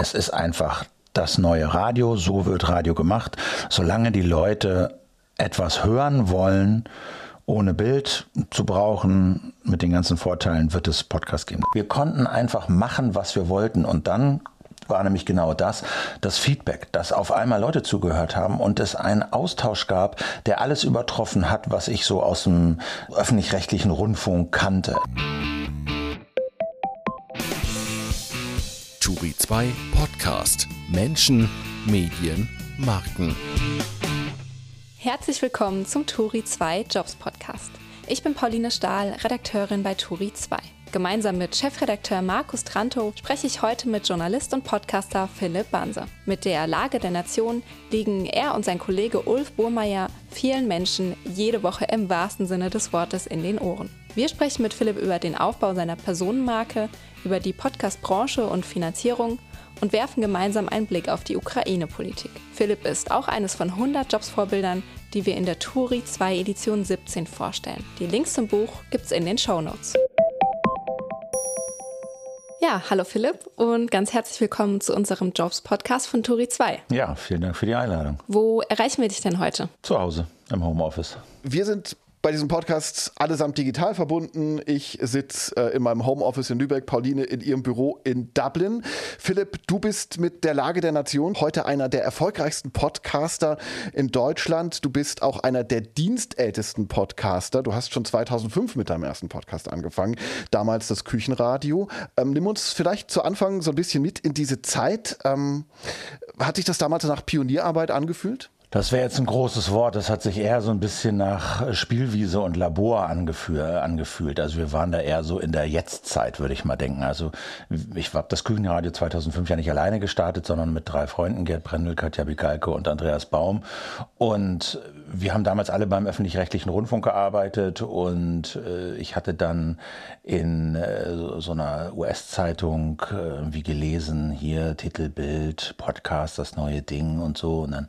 Es ist einfach das neue Radio, so wird Radio gemacht. Solange die Leute etwas hören wollen, ohne Bild zu brauchen, mit den ganzen Vorteilen wird es Podcast geben. Wir konnten einfach machen, was wir wollten und dann war nämlich genau das, das Feedback, dass auf einmal Leute zugehört haben und es einen Austausch gab, der alles übertroffen hat, was ich so aus dem öffentlich-rechtlichen Rundfunk kannte. Turi 2 Podcast Menschen, Medien, Marken. Herzlich willkommen zum Turi 2 Jobs Podcast. Ich bin Pauline Stahl, Redakteurin bei Turi 2. Gemeinsam mit Chefredakteur Markus Tranto spreche ich heute mit Journalist und Podcaster Philipp Banse. Mit der Lage der Nation liegen er und sein Kollege Ulf Burmeier vielen Menschen jede Woche im wahrsten Sinne des Wortes in den Ohren. Wir sprechen mit Philipp über den Aufbau seiner Personenmarke, über die Podcast-Branche und Finanzierung und werfen gemeinsam einen Blick auf die Ukraine-Politik. Philipp ist auch eines von 100 Jobs-Vorbildern, die wir in der Turi 2 Edition 17 vorstellen. Die Links zum Buch gibt's in den Show Notes. Ja, hallo Philipp und ganz herzlich willkommen zu unserem Jobs-Podcast von Turi 2. Ja, vielen Dank für die Einladung. Wo erreichen wir dich denn heute? Zu Hause, im Homeoffice. Wir sind bei diesem Podcast allesamt digital verbunden. Ich sitze äh, in meinem Homeoffice in Lübeck, Pauline in ihrem Büro in Dublin. Philipp, du bist mit der Lage der Nation heute einer der erfolgreichsten Podcaster in Deutschland. Du bist auch einer der dienstältesten Podcaster. Du hast schon 2005 mit deinem ersten Podcast angefangen, damals das Küchenradio. Ähm, nimm uns vielleicht zu Anfang so ein bisschen mit in diese Zeit. Ähm, hat sich das damals nach Pionierarbeit angefühlt? Das wäre jetzt ein großes Wort. Das hat sich eher so ein bisschen nach Spielwiese und Labor angefühlt. Also wir waren da eher so in der Jetztzeit, würde ich mal denken. Also ich habe das Küchenradio 2005 ja nicht alleine gestartet, sondern mit drei Freunden, Gerd Brendel, Katja Bikalke und Andreas Baum. Und wir haben damals alle beim öffentlich-rechtlichen Rundfunk gearbeitet und äh, ich hatte dann in äh, so einer US-Zeitung äh, wie gelesen, hier Titelbild, Podcast, das neue Ding und so. Und dann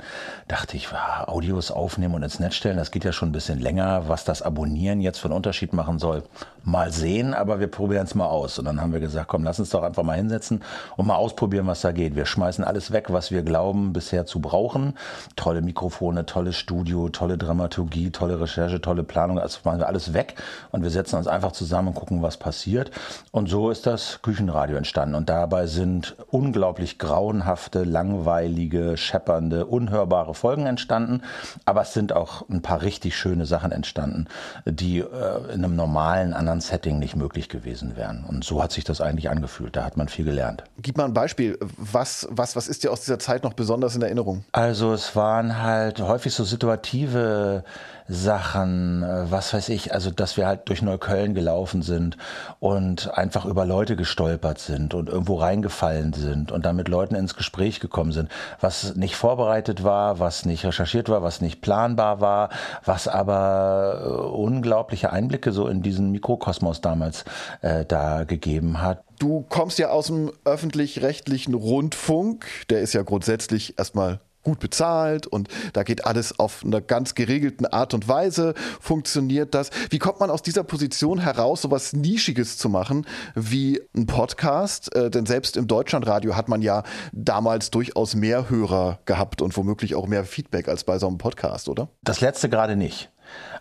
dachte ich, ah, Audios aufnehmen und ins Netz stellen, das geht ja schon ein bisschen länger. Was das Abonnieren jetzt für einen Unterschied machen soll, mal sehen, aber wir probieren es mal aus. Und dann haben wir gesagt, komm, lass uns doch einfach mal hinsetzen und mal ausprobieren, was da geht. Wir schmeißen alles weg, was wir glauben bisher zu brauchen. Tolle Mikrofone, tolles Studio, tolle Dramaturgie, tolle Recherche, tolle Planung. Also machen wir alles weg und wir setzen uns einfach zusammen und gucken, was passiert. Und so ist das Küchenradio entstanden. Und dabei sind unglaublich grauenhafte, langweilige, scheppernde, unhörbare Folgen entstanden, aber es sind auch ein paar richtig schöne Sachen entstanden, die äh, in einem normalen anderen Setting nicht möglich gewesen wären. Und so hat sich das eigentlich angefühlt. Da hat man viel gelernt. Gib mal ein Beispiel. Was, was, was ist dir aus dieser Zeit noch besonders in Erinnerung? Also es waren halt häufig so situative Sachen, äh, was weiß ich, also dass wir halt durch Neukölln gelaufen sind und einfach über Leute gestolpert sind und irgendwo reingefallen sind und dann mit Leuten ins Gespräch gekommen sind, was nicht vorbereitet war, was nicht recherchiert war, was nicht planbar war, was aber äh, unglaubliche Einblicke so in diesen Mikrokosmos damals äh, da gegeben hat. Du kommst ja aus dem öffentlich-rechtlichen Rundfunk, der ist ja grundsätzlich erstmal gut bezahlt und da geht alles auf einer ganz geregelten Art und Weise, funktioniert das. Wie kommt man aus dieser Position heraus, so was Nischiges zu machen wie ein Podcast? Äh, denn selbst im Deutschlandradio hat man ja damals durchaus mehr Hörer gehabt und womöglich auch mehr Feedback als bei so einem Podcast, oder? Das letzte gerade nicht.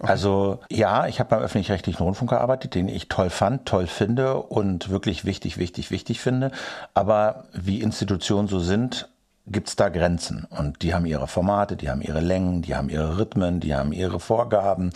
Also ja, ich habe beim öffentlich-rechtlichen Rundfunk gearbeitet, den ich toll fand, toll finde und wirklich wichtig, wichtig, wichtig finde. Aber wie Institutionen so sind, gibt es da Grenzen. Und die haben ihre Formate, die haben ihre Längen, die haben ihre Rhythmen, die haben ihre Vorgaben.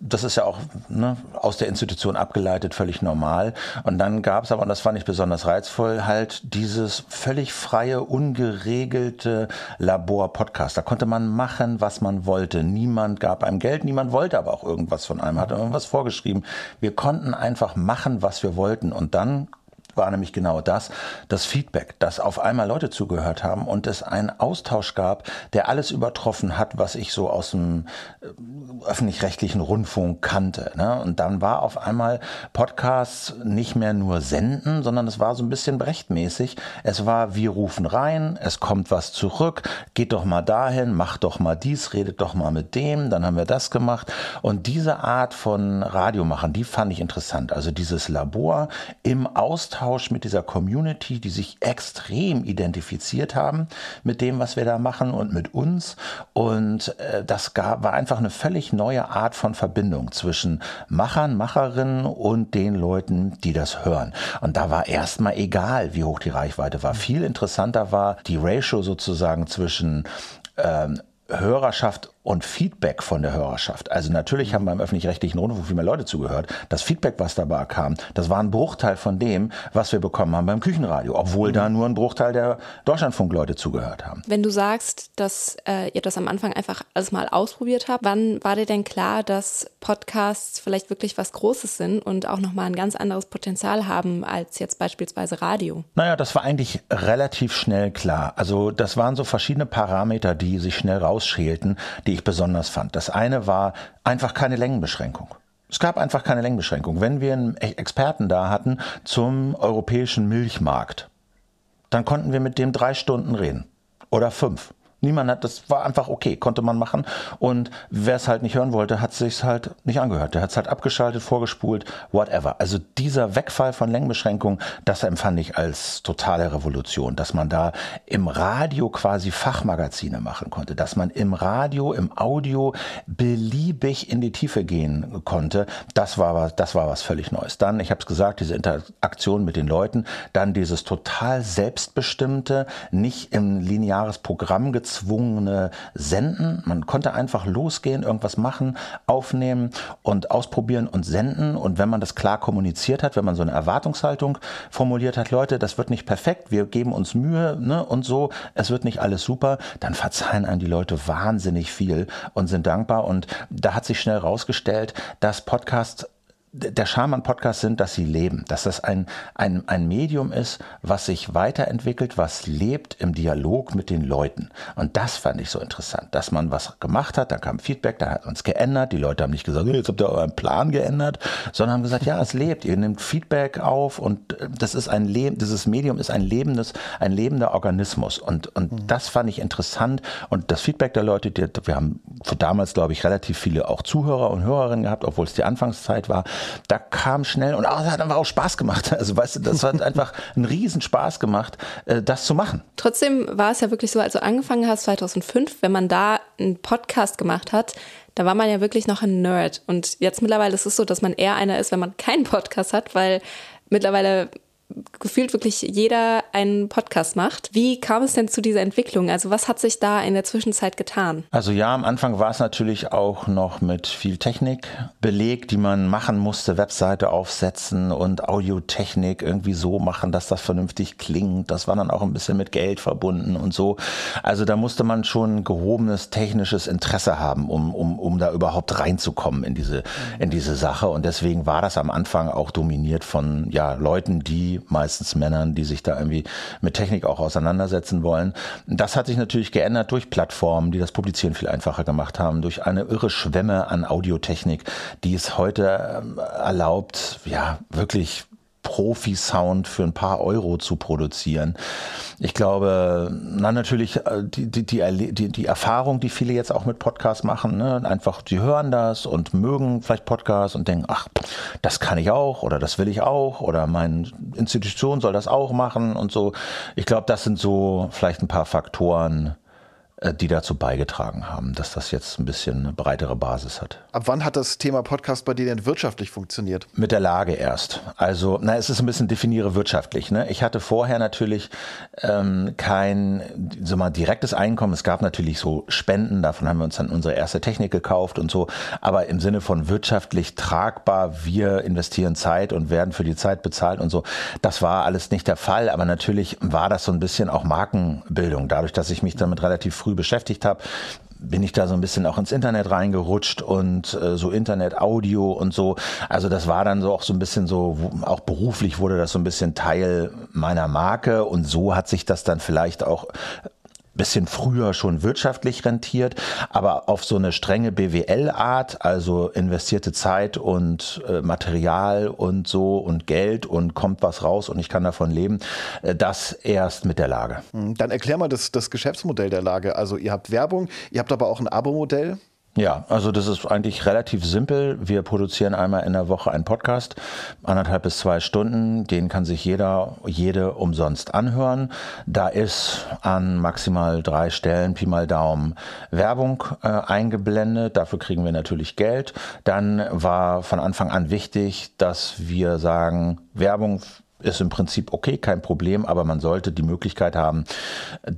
Das ist ja auch ne, aus der Institution abgeleitet, völlig normal. Und dann gab es aber, und das fand ich besonders reizvoll, halt dieses völlig freie, ungeregelte Labor-Podcast. Da konnte man machen, was man wollte. Niemand gab einem Geld, niemand wollte aber auch irgendwas von einem, hat irgendwas vorgeschrieben. Wir konnten einfach machen, was wir wollten. Und dann war nämlich genau das, das Feedback, dass auf einmal Leute zugehört haben und es einen Austausch gab, der alles übertroffen hat, was ich so aus dem äh, öffentlich-rechtlichen Rundfunk kannte. Ne? Und dann war auf einmal Podcasts nicht mehr nur senden, sondern es war so ein bisschen brechtmäßig. Es war, wir rufen rein, es kommt was zurück, geht doch mal dahin, macht doch mal dies, redet doch mal mit dem, dann haben wir das gemacht. Und diese Art von Radiomachen, die fand ich interessant. Also dieses Labor im Austausch Austausch mit dieser Community, die sich extrem identifiziert haben mit dem, was wir da machen und mit uns. Und äh, das gab, war einfach eine völlig neue Art von Verbindung zwischen Machern, Macherinnen und den Leuten, die das hören. Und da war erstmal egal, wie hoch die Reichweite war. Viel interessanter war die Ratio sozusagen zwischen ähm, Hörerschaft und Feedback von der Hörerschaft. Also natürlich haben beim öffentlich-rechtlichen Rundfunk viel mehr Leute zugehört. Das Feedback, was dabei kam, das war ein Bruchteil von dem, was wir bekommen haben beim Küchenradio, obwohl mhm. da nur ein Bruchteil der Deutschlandfunk-Leute zugehört haben. Wenn du sagst, dass äh, ihr das am Anfang einfach alles mal ausprobiert habt, wann war dir denn klar, dass Podcasts vielleicht wirklich was Großes sind und auch nochmal ein ganz anderes Potenzial haben als jetzt beispielsweise Radio? Naja, das war eigentlich relativ schnell klar. Also das waren so verschiedene Parameter, die sich schnell rausschälten, die ich besonders fand. Das eine war einfach keine Längenbeschränkung. Es gab einfach keine Längenbeschränkung. Wenn wir einen Experten da hatten zum europäischen Milchmarkt, dann konnten wir mit dem drei Stunden reden oder fünf. Niemand hat, das war einfach okay, konnte man machen. Und wer es halt nicht hören wollte, hat sich halt nicht angehört. Der hat es halt abgeschaltet, vorgespult, whatever. Also dieser Wegfall von Längenbeschränkungen, das empfand ich als totale Revolution, dass man da im Radio quasi Fachmagazine machen konnte, dass man im Radio, im Audio beliebig in die Tiefe gehen konnte. Das war was, das war was völlig Neues. Dann, ich habe es gesagt, diese Interaktion mit den Leuten, dann dieses total selbstbestimmte, nicht im lineares Programm gezogen gezwungene Senden. Man konnte einfach losgehen, irgendwas machen, aufnehmen und ausprobieren und senden. Und wenn man das klar kommuniziert hat, wenn man so eine Erwartungshaltung formuliert hat, Leute, das wird nicht perfekt, wir geben uns Mühe ne, und so, es wird nicht alles super, dann verzeihen einem die Leute wahnsinnig viel und sind dankbar. Und da hat sich schnell rausgestellt, dass Podcasts der Charme an Podcasts sind, dass sie leben, dass das ein, ein, ein Medium ist, was sich weiterentwickelt, was lebt im Dialog mit den Leuten. Und das fand ich so interessant, dass man was gemacht hat, da kam Feedback, da hat uns geändert, die Leute haben nicht gesagt, jetzt habt ihr euren Plan geändert, sondern haben gesagt, ja, es lebt, ihr nehmt Feedback auf und äh, das ist ein Leben, dieses Medium ist ein lebendes, ein lebender Organismus. Und, und mhm. das fand ich interessant und das Feedback der Leute, die, wir haben für damals, glaube ich, relativ viele auch Zuhörer und Hörerinnen gehabt, obwohl es die Anfangszeit war, da kam schnell und es hat einfach auch Spaß gemacht. Also weißt du, das hat einfach einen riesen Spaß gemacht, äh, das zu machen. Trotzdem war es ja wirklich so, als du angefangen hast 2005, wenn man da einen Podcast gemacht hat, da war man ja wirklich noch ein Nerd. Und jetzt mittlerweile ist es so, dass man eher einer ist, wenn man keinen Podcast hat, weil mittlerweile gefühlt wirklich jeder einen Podcast macht. Wie kam es denn zu dieser Entwicklung? Also was hat sich da in der Zwischenzeit getan? Also ja, am Anfang war es natürlich auch noch mit viel Technik belegt, die man machen musste, Webseite aufsetzen und Audiotechnik irgendwie so machen, dass das vernünftig klingt. Das war dann auch ein bisschen mit Geld verbunden und so. Also da musste man schon gehobenes technisches Interesse haben, um, um, um da überhaupt reinzukommen in diese, in diese Sache. Und deswegen war das am Anfang auch dominiert von ja, Leuten, die meistens Männern, die sich da irgendwie mit Technik auch auseinandersetzen wollen. Das hat sich natürlich geändert durch Plattformen, die das Publizieren viel einfacher gemacht haben, durch eine irre Schwemme an Audiotechnik, die es heute ähm, erlaubt, ja, wirklich Profi-Sound für ein paar Euro zu produzieren. Ich glaube, na natürlich äh, die, die, die, die, Erfahrung, die viele jetzt auch mit Podcasts machen, ne? einfach, sie hören das und mögen vielleicht Podcasts und denken, ach, das kann ich auch oder das will ich auch oder meine Institution soll das auch machen und so. Ich glaube, das sind so vielleicht ein paar Faktoren, die dazu beigetragen haben, dass das jetzt ein bisschen eine breitere Basis hat. Ab wann hat das Thema Podcast bei dir denn wirtschaftlich funktioniert? Mit der Lage erst. Also, na, es ist ein bisschen definiere wirtschaftlich. Ne? Ich hatte vorher natürlich ähm, kein so mal direktes Einkommen. Es gab natürlich so Spenden, davon haben wir uns dann unsere erste Technik gekauft und so. Aber im Sinne von wirtschaftlich tragbar, wir investieren Zeit und werden für die Zeit bezahlt und so. Das war alles nicht der Fall. Aber natürlich war das so ein bisschen auch Markenbildung, dadurch, dass ich mich damit relativ früh beschäftigt habe, bin ich da so ein bisschen auch ins Internet reingerutscht und äh, so Internet, Audio und so. Also das war dann so auch so ein bisschen so, auch beruflich wurde das so ein bisschen Teil meiner Marke und so hat sich das dann vielleicht auch bisschen früher schon wirtschaftlich rentiert, aber auf so eine strenge BWL-Art, also investierte Zeit und äh, Material und so und Geld und kommt was raus und ich kann davon leben, äh, das erst mit der Lage. Hm, dann erklär mal das, das Geschäftsmodell der Lage. Also ihr habt Werbung, ihr habt aber auch ein Abo-Modell. Ja, also das ist eigentlich relativ simpel. Wir produzieren einmal in der Woche einen Podcast, anderthalb bis zwei Stunden. Den kann sich jeder, jede umsonst anhören. Da ist an maximal drei Stellen, Pi mal Daumen, Werbung äh, eingeblendet. Dafür kriegen wir natürlich Geld. Dann war von Anfang an wichtig, dass wir sagen, Werbung ist im Prinzip okay, kein Problem, aber man sollte die Möglichkeit haben,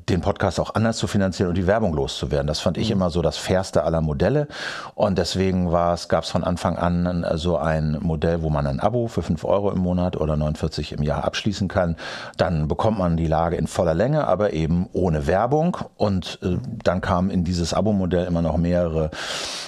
den Podcast auch anders zu finanzieren und die Werbung loszuwerden. Das fand ich mhm. immer so das fairste aller Modelle. Und deswegen war es, gab es von Anfang an so ein Modell, wo man ein Abo für 5 Euro im Monat oder 49 im Jahr abschließen kann. Dann bekommt man die Lage in voller Länge, aber eben ohne Werbung. Und äh, dann kamen in dieses Abo-Modell immer noch mehrere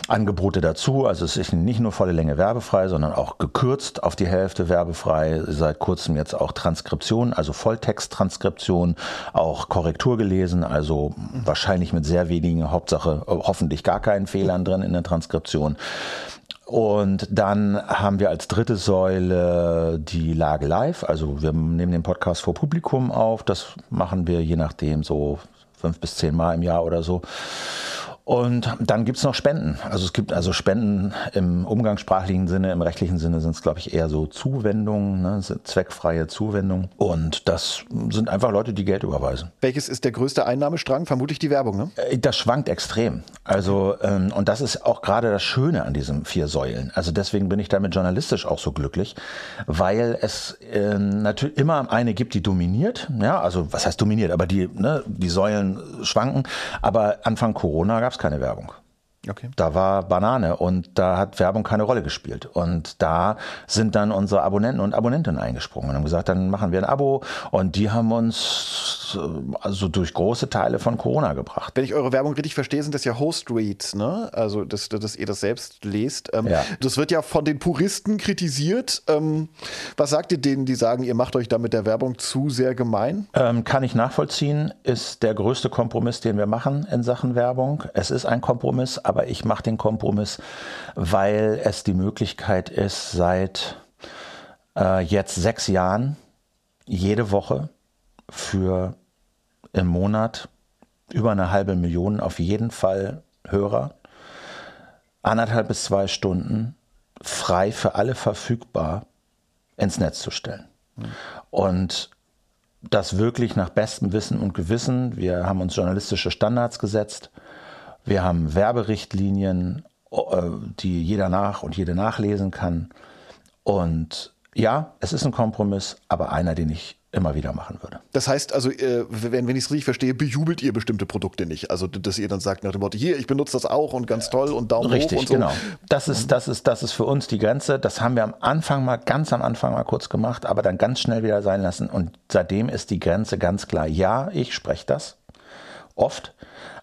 Angebote dazu. Also es ist nicht nur volle Länge werbefrei, sondern auch gekürzt auf die Hälfte werbefrei. Seit kurzem jetzt auch Transkription, also Volltext-Transkription, auch Korrektur gelesen, also wahrscheinlich mit sehr wenigen, Hauptsache hoffentlich gar keinen Fehlern drin in der Transkription. Und dann haben wir als dritte Säule die Lage live. Also wir nehmen den Podcast vor Publikum auf. Das machen wir je nachdem so fünf bis zehn Mal im Jahr oder so. Und dann gibt's noch Spenden. Also es gibt also Spenden im umgangssprachlichen Sinne, im rechtlichen Sinne sind es, glaube ich, eher so Zuwendungen, ne? zweckfreie Zuwendungen. Und das sind einfach Leute, die Geld überweisen. Welches ist der größte Einnahmestrang? Vermutlich die Werbung, ne? Äh, das schwankt extrem. Also, ähm, und das ist auch gerade das Schöne an diesen vier Säulen. Also deswegen bin ich damit journalistisch auch so glücklich, weil es ähm, natürlich immer eine gibt, die dominiert. Ja, also was heißt dominiert? Aber die, ne, die Säulen schwanken. Aber Anfang Corona gab es keine Werbung. Okay. Da war Banane und da hat Werbung keine Rolle gespielt. Und da sind dann unsere Abonnenten und Abonnentinnen eingesprungen und haben gesagt, dann machen wir ein Abo. Und die haben uns äh, also durch große Teile von Corona gebracht. Wenn ich eure Werbung richtig verstehe, sind das ja Host-Reads, ne? Also, dass, dass ihr das selbst lest. Ähm, ja. Das wird ja von den Puristen kritisiert. Ähm, was sagt ihr denen, die sagen, ihr macht euch da mit der Werbung zu sehr gemein? Ähm, kann ich nachvollziehen, ist der größte Kompromiss, den wir machen in Sachen Werbung. Es ist ein Kompromiss, aber ich mache den Kompromiss, weil es die Möglichkeit ist, seit äh, jetzt sechs Jahren jede Woche für im Monat über eine halbe Million auf jeden Fall Hörer, anderthalb bis zwei Stunden frei für alle verfügbar ins Netz zu stellen. Mhm. Und das wirklich nach bestem Wissen und Gewissen. Wir haben uns journalistische Standards gesetzt. Wir haben Werberichtlinien, äh, die jeder nach und jede nachlesen kann. Und ja, es ist ein Kompromiss, aber einer, den ich immer wieder machen würde. Das heißt also, äh, wenn, wenn ich es richtig verstehe, bejubelt ihr bestimmte Produkte nicht. Also, dass ihr dann sagt nach dem Motto, hier, ich benutze das auch und ganz toll und Daumen richtig, hoch und so. genau. Das ist, das, ist, das ist für uns die Grenze. Das haben wir am Anfang mal, ganz am Anfang mal kurz gemacht, aber dann ganz schnell wieder sein lassen. Und seitdem ist die Grenze ganz klar. Ja, ich spreche das oft.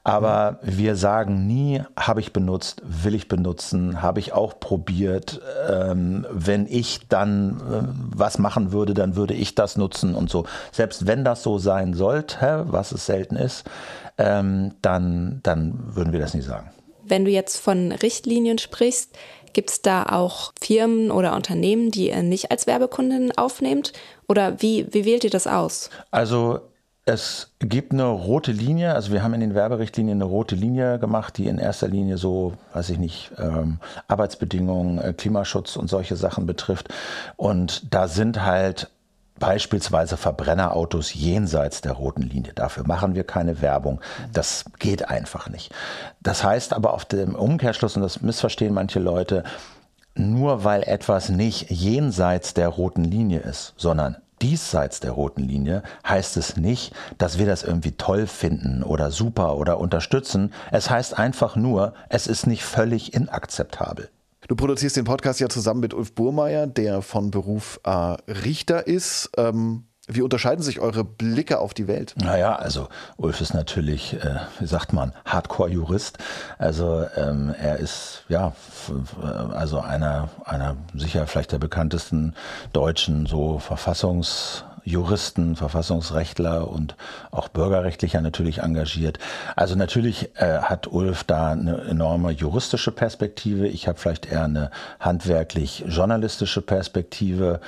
Aber wir sagen nie, habe ich benutzt, will ich benutzen, habe ich auch probiert. Ähm, wenn ich dann äh, was machen würde, dann würde ich das nutzen und so. Selbst wenn das so sein sollte, was es selten ist, ähm, dann, dann würden wir das nie sagen. Wenn du jetzt von Richtlinien sprichst, Gibt es da auch Firmen oder Unternehmen, die ihr nicht als Werbekunden aufnehmt? Oder wie, wie wählt ihr das aus? Also es gibt eine rote Linie, also wir haben in den Werberichtlinien eine rote Linie gemacht, die in erster Linie so, weiß ich nicht, ähm, Arbeitsbedingungen, äh, Klimaschutz und solche Sachen betrifft. Und da sind halt beispielsweise Verbrennerautos jenseits der roten Linie. Dafür machen wir keine Werbung. Das geht einfach nicht. Das heißt aber auf dem Umkehrschluss, und das missverstehen manche Leute, nur weil etwas nicht jenseits der roten Linie ist, sondern diesseits der roten Linie heißt es nicht, dass wir das irgendwie toll finden oder super oder unterstützen. Es heißt einfach nur, es ist nicht völlig inakzeptabel. Du produzierst den Podcast ja zusammen mit Ulf Burmeier, der von Beruf äh, Richter ist. Ähm wie unterscheiden sich eure Blicke auf die Welt? Naja, also Ulf ist natürlich, äh, wie sagt man, Hardcore-Jurist. Also ähm, er ist ja also einer, einer sicher vielleicht der bekanntesten deutschen so Verfassungsjuristen, Verfassungsrechtler und auch bürgerrechtlicher natürlich engagiert. Also natürlich äh, hat Ulf da eine enorme juristische Perspektive. Ich habe vielleicht eher eine handwerklich-journalistische Perspektive.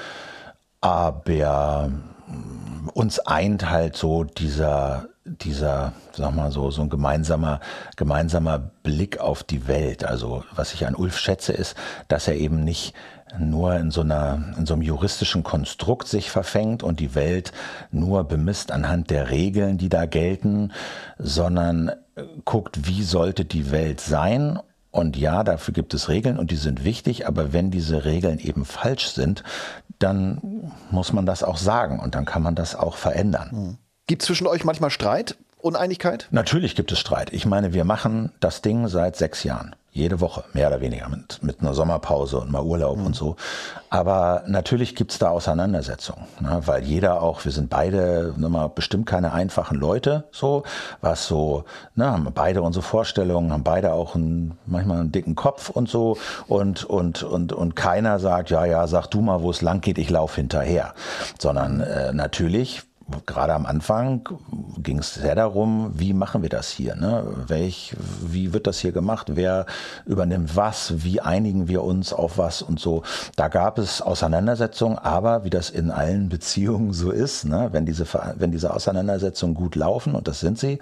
Aber uns eint halt so dieser, dieser, sag mal so, so ein gemeinsamer, gemeinsamer Blick auf die Welt. Also was ich an Ulf schätze, ist, dass er eben nicht nur in so einer, in so einem juristischen Konstrukt sich verfängt und die Welt nur bemisst anhand der Regeln, die da gelten, sondern guckt, wie sollte die Welt sein und ja, dafür gibt es Regeln und die sind wichtig, aber wenn diese Regeln eben falsch sind, dann muss man das auch sagen und dann kann man das auch verändern. Hm. Gibt es zwischen euch manchmal Streit, Uneinigkeit? Natürlich gibt es Streit. Ich meine, wir machen das Ding seit sechs Jahren. Jede Woche, mehr oder weniger, mit, mit einer Sommerpause und mal Urlaub mhm. und so. Aber natürlich gibt's da Auseinandersetzungen, ne? weil jeder auch, wir sind beide mal, bestimmt keine einfachen Leute, so, was so, ne, haben beide unsere Vorstellungen, haben beide auch einen, manchmal einen dicken Kopf und so und, und, und, und keiner sagt, ja, ja, sag du mal, wo es lang geht, ich lauf hinterher. Sondern äh, natürlich gerade am Anfang ging es sehr darum, wie machen wir das hier? Ne? Welch, wie wird das hier gemacht? Wer übernimmt was? Wie einigen wir uns auf was und so? Da gab es Auseinandersetzungen, aber wie das in allen Beziehungen so ist, ne? wenn, diese, wenn diese Auseinandersetzungen gut laufen, und das sind sie,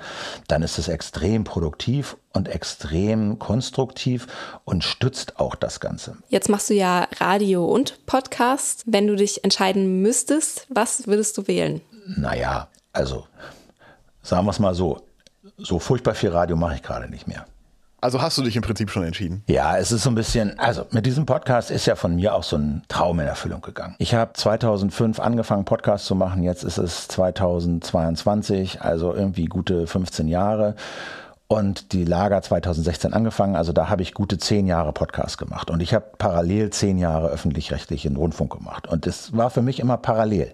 dann ist es extrem produktiv und extrem konstruktiv und stützt auch das Ganze. Jetzt machst du ja Radio und Podcast. Wenn du dich entscheiden müsstest, was würdest du wählen? Naja, also sagen wir es mal so, so furchtbar viel Radio mache ich gerade nicht mehr. Also hast du dich im Prinzip schon entschieden? Ja, es ist so ein bisschen, also mit diesem Podcast ist ja von mir auch so ein Traum in Erfüllung gegangen. Ich habe 2005 angefangen, Podcast zu machen, jetzt ist es 2022, also irgendwie gute 15 Jahre und die Lager 2016 angefangen. Also da habe ich gute zehn Jahre Podcast gemacht und ich habe parallel zehn Jahre öffentlich-rechtlichen Rundfunk gemacht und das war für mich immer parallel.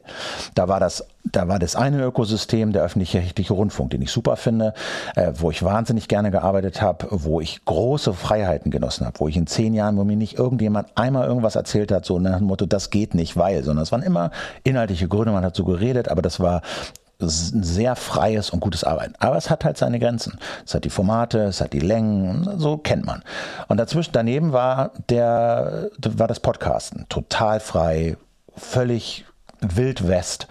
Da war das, da war das eine Ökosystem, der öffentlich-rechtliche Rundfunk, den ich super finde, äh, wo ich wahnsinnig gerne gearbeitet habe, wo ich große Freiheiten genossen habe, wo ich in zehn Jahren, wo mir nicht irgendjemand einmal irgendwas erzählt hat, so nach dem Motto, das geht nicht, weil, sondern es waren immer inhaltliche Gründe, man hat so geredet, aber das war sehr freies und gutes Arbeiten. Aber es hat halt seine Grenzen. Es hat die Formate, es hat die Längen, so kennt man. Und dazwischen, daneben war der, war das Podcasten. Total frei, völlig Wild West.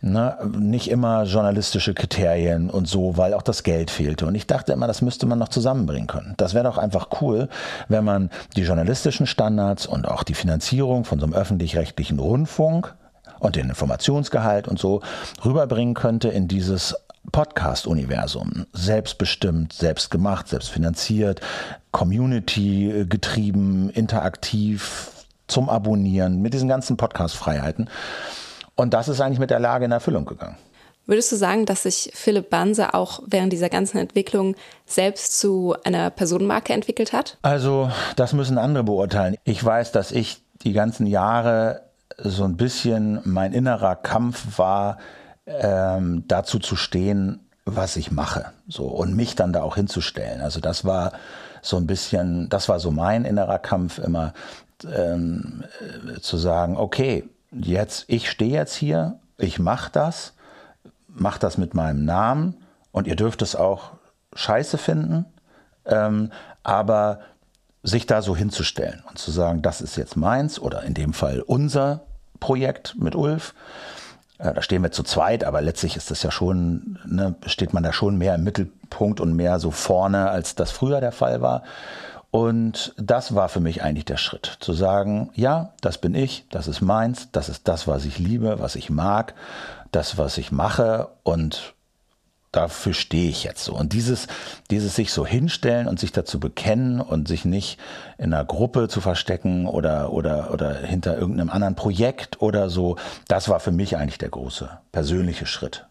Ne? Nicht immer journalistische Kriterien und so, weil auch das Geld fehlte. Und ich dachte immer, das müsste man noch zusammenbringen können. Das wäre doch einfach cool, wenn man die journalistischen Standards und auch die Finanzierung von so einem öffentlich-rechtlichen Rundfunk und den Informationsgehalt und so rüberbringen könnte in dieses Podcast-Universum. Selbstbestimmt, selbstgemacht, selbstfinanziert, Community getrieben, interaktiv, zum Abonnieren, mit diesen ganzen Podcast-Freiheiten. Und das ist eigentlich mit der Lage in Erfüllung gegangen. Würdest du sagen, dass sich Philipp Banse auch während dieser ganzen Entwicklung selbst zu einer Personenmarke entwickelt hat? Also, das müssen andere beurteilen. Ich weiß, dass ich die ganzen Jahre so ein bisschen mein innerer Kampf war, ähm, dazu zu stehen, was ich mache, so und mich dann da auch hinzustellen. Also das war so ein bisschen, das war so mein innerer Kampf immer, ähm, äh, zu sagen, okay, jetzt ich stehe jetzt hier, ich mache das, mache das mit meinem Namen und ihr dürft es auch scheiße finden, ähm, aber sich da so hinzustellen und zu sagen, das ist jetzt meins oder in dem Fall unser Projekt mit Ulf. Äh, da stehen wir zu zweit, aber letztlich ist das ja schon, ne, steht man da schon mehr im Mittelpunkt und mehr so vorne, als das früher der Fall war. Und das war für mich eigentlich der Schritt, zu sagen, ja, das bin ich, das ist meins, das ist das, was ich liebe, was ich mag, das, was ich mache und dafür stehe ich jetzt so. Und dieses, dieses sich so hinstellen und sich dazu bekennen und sich nicht in einer Gruppe zu verstecken oder, oder, oder hinter irgendeinem anderen Projekt oder so, das war für mich eigentlich der große persönliche Schritt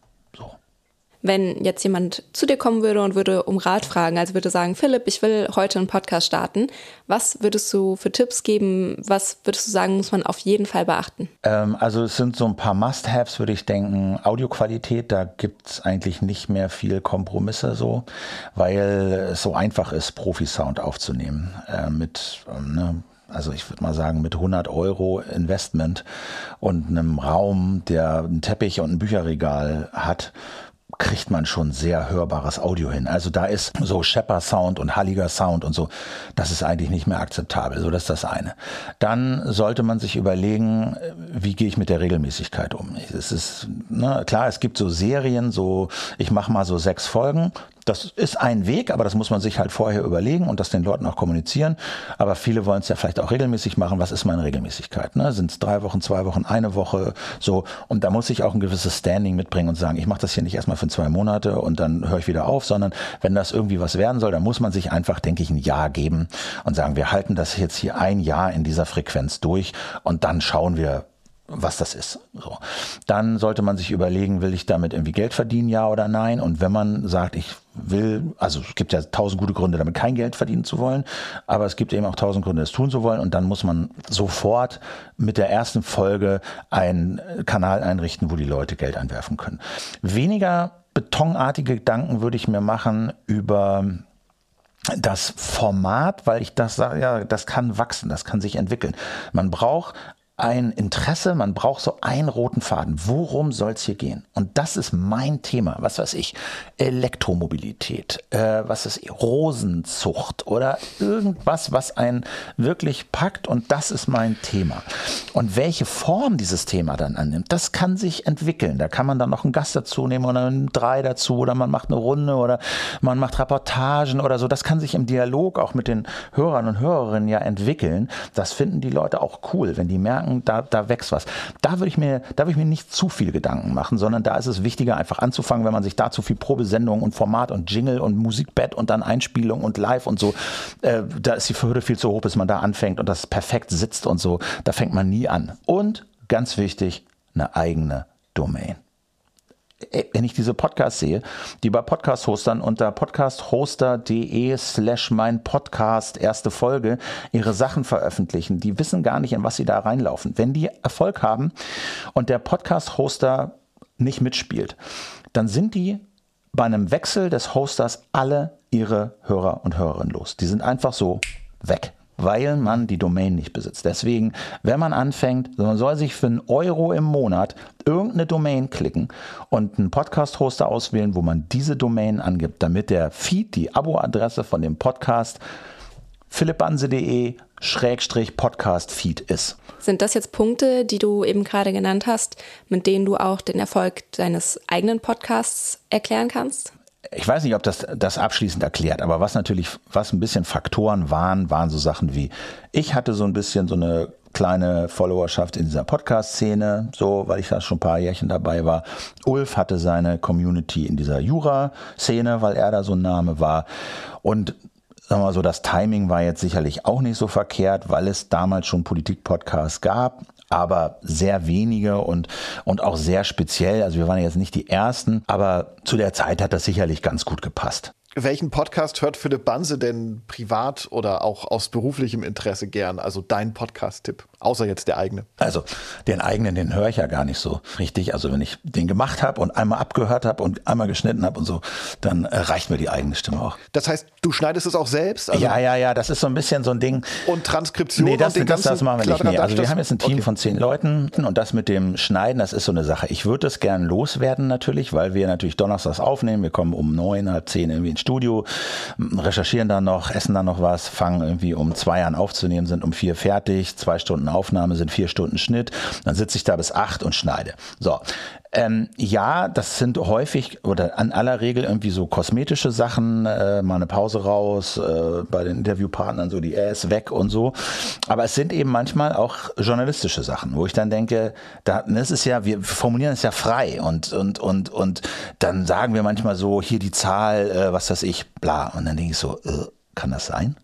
wenn jetzt jemand zu dir kommen würde und würde um Rat fragen, also würde sagen, Philipp, ich will heute einen Podcast starten, was würdest du für Tipps geben? Was würdest du sagen, muss man auf jeden Fall beachten? Ähm, also es sind so ein paar Must-Haves, würde ich denken. Audioqualität, da gibt es eigentlich nicht mehr viel Kompromisse so, weil es so einfach ist, Profi-Sound aufzunehmen. Äh, mit ähm, ne, also ich würde mal sagen, mit 100 Euro Investment und einem Raum, der einen Teppich und ein Bücherregal hat, kriegt man schon sehr hörbares Audio hin. Also da ist so Shepper Sound und Halliger Sound und so, das ist eigentlich nicht mehr akzeptabel. So, das ist das eine. Dann sollte man sich überlegen, wie gehe ich mit der Regelmäßigkeit um. Es ist, ne, klar, es gibt so Serien, so, ich mache mal so sechs Folgen, das ist ein Weg, aber das muss man sich halt vorher überlegen und das den Leuten auch kommunizieren. Aber viele wollen es ja vielleicht auch regelmäßig machen. Was ist meine Regelmäßigkeit? Ne? Sind es drei Wochen, zwei Wochen, eine Woche? So. Und da muss ich auch ein gewisses Standing mitbringen und sagen, ich mache das hier nicht erstmal für zwei Monate und dann höre ich wieder auf, sondern wenn das irgendwie was werden soll, dann muss man sich einfach, denke ich, ein Jahr geben und sagen, wir halten das jetzt hier ein Jahr in dieser Frequenz durch und dann schauen wir, was das ist. So. Dann sollte man sich überlegen, will ich damit irgendwie Geld verdienen, ja oder nein? Und wenn man sagt, ich will, also es gibt ja tausend gute Gründe, damit kein Geld verdienen zu wollen, aber es gibt eben auch tausend Gründe, es tun zu wollen. Und dann muss man sofort mit der ersten Folge einen Kanal einrichten, wo die Leute Geld einwerfen können. Weniger betonartige Gedanken würde ich mir machen über das Format, weil ich das sage, ja, das kann wachsen, das kann sich entwickeln. Man braucht ein Interesse, man braucht so einen roten Faden. Worum soll es hier gehen? Und das ist mein Thema. Was weiß ich? Elektromobilität, äh, was ist Rosenzucht oder irgendwas, was einen wirklich packt. Und das ist mein Thema. Und welche Form dieses Thema dann annimmt, das kann sich entwickeln. Da kann man dann noch einen Gast dazu nehmen oder einen drei dazu oder man macht eine Runde oder man macht Reportagen oder so. Das kann sich im Dialog auch mit den Hörern und Hörerinnen ja entwickeln. Das finden die Leute auch cool, wenn die merken, merken, da, da wächst was. Da würde ich mir, da würde ich mir nicht zu viel Gedanken machen, sondern da ist es wichtiger, einfach anzufangen, wenn man sich da zu viel Probesendung und Format und Jingle und Musikbett und dann Einspielung und Live und so, äh, da ist die Hürde viel zu hoch, bis man da anfängt und das perfekt sitzt und so. Da fängt man nie an. Und ganz wichtig, eine eigene Domain. Äh, wenn ich diese Podcasts sehe, die bei Podcast-Hostern unter podcasthoster.de slash mein Podcast erste Folge ihre Sachen veröffentlichen, die wissen gar nicht, in was sie da reinlaufen. Wenn die Erfolg haben und der Podcast-Hoster nicht mitspielt, dann sind die bei einem Wechsel des Hosters alle ihre Hörer und Hörerinnen los. Die sind einfach so weg weil man die Domain nicht besitzt. Deswegen, wenn man anfängt, man soll sich für einen Euro im Monat irgendeine Domain klicken und einen Podcast-Hoster auswählen, wo man diese Domain angibt, damit der Feed, die Abo-Adresse von dem Podcast philippbanse.de Schrägstrich Podcast Feed ist. Sind das jetzt Punkte, die du eben gerade genannt hast, mit denen du auch den Erfolg deines eigenen Podcasts erklären kannst? Ich weiß nicht, ob das das abschließend erklärt, aber was natürlich, was ein bisschen Faktoren waren, waren so Sachen wie, ich hatte so ein bisschen so eine kleine Followerschaft in dieser Podcast-Szene, so, weil ich da schon ein paar Jährchen dabei war. Ulf hatte seine Community in dieser Jura-Szene, weil er da so ein Name war. Und sagen wir mal so, das Timing war jetzt sicherlich auch nicht so verkehrt, weil es damals schon Politik-Podcasts gab aber sehr wenige und, und auch sehr speziell. Also wir waren jetzt nicht die Ersten, aber zu der Zeit hat das sicherlich ganz gut gepasst. Welchen Podcast hört Philipp Banse denn privat oder auch aus beruflichem Interesse gern? Also dein Podcast-Tipp, außer jetzt der eigene. Also den eigenen, den höre ich ja gar nicht so richtig. Also wenn ich den gemacht habe und einmal abgehört habe und einmal geschnitten habe und so, dann äh, reicht mir die eigene Stimme auch. Das heißt, du schneidest es auch selbst? Also ja, ja, ja, das ist so ein bisschen so ein Ding. Und Transkription? Nee, das, und das, das machen wir nicht. Nee. Also wir haben jetzt ein Team okay. von zehn Leuten und das mit dem Schneiden, das ist so eine Sache. Ich würde es gern loswerden natürlich, weil wir natürlich donnerstags aufnehmen. Wir kommen um neun, halb zehn irgendwie ins Studio, recherchieren dann noch, essen dann noch was, fangen irgendwie um zwei an aufzunehmen, sind um vier fertig, zwei Stunden Aufnahme sind vier Stunden Schnitt, dann sitze ich da bis acht und schneide. So, ähm, ja, das sind häufig oder an aller Regel irgendwie so kosmetische Sachen, äh, mal eine Pause raus, äh, bei den Interviewpartnern so die Äs weg und so. Aber es sind eben manchmal auch journalistische Sachen, wo ich dann denke, da das ist ja, wir formulieren es ja frei und und und und dann sagen wir manchmal so hier die Zahl, äh, was weiß ich, bla. Und dann denke ich so, äh, kann das sein?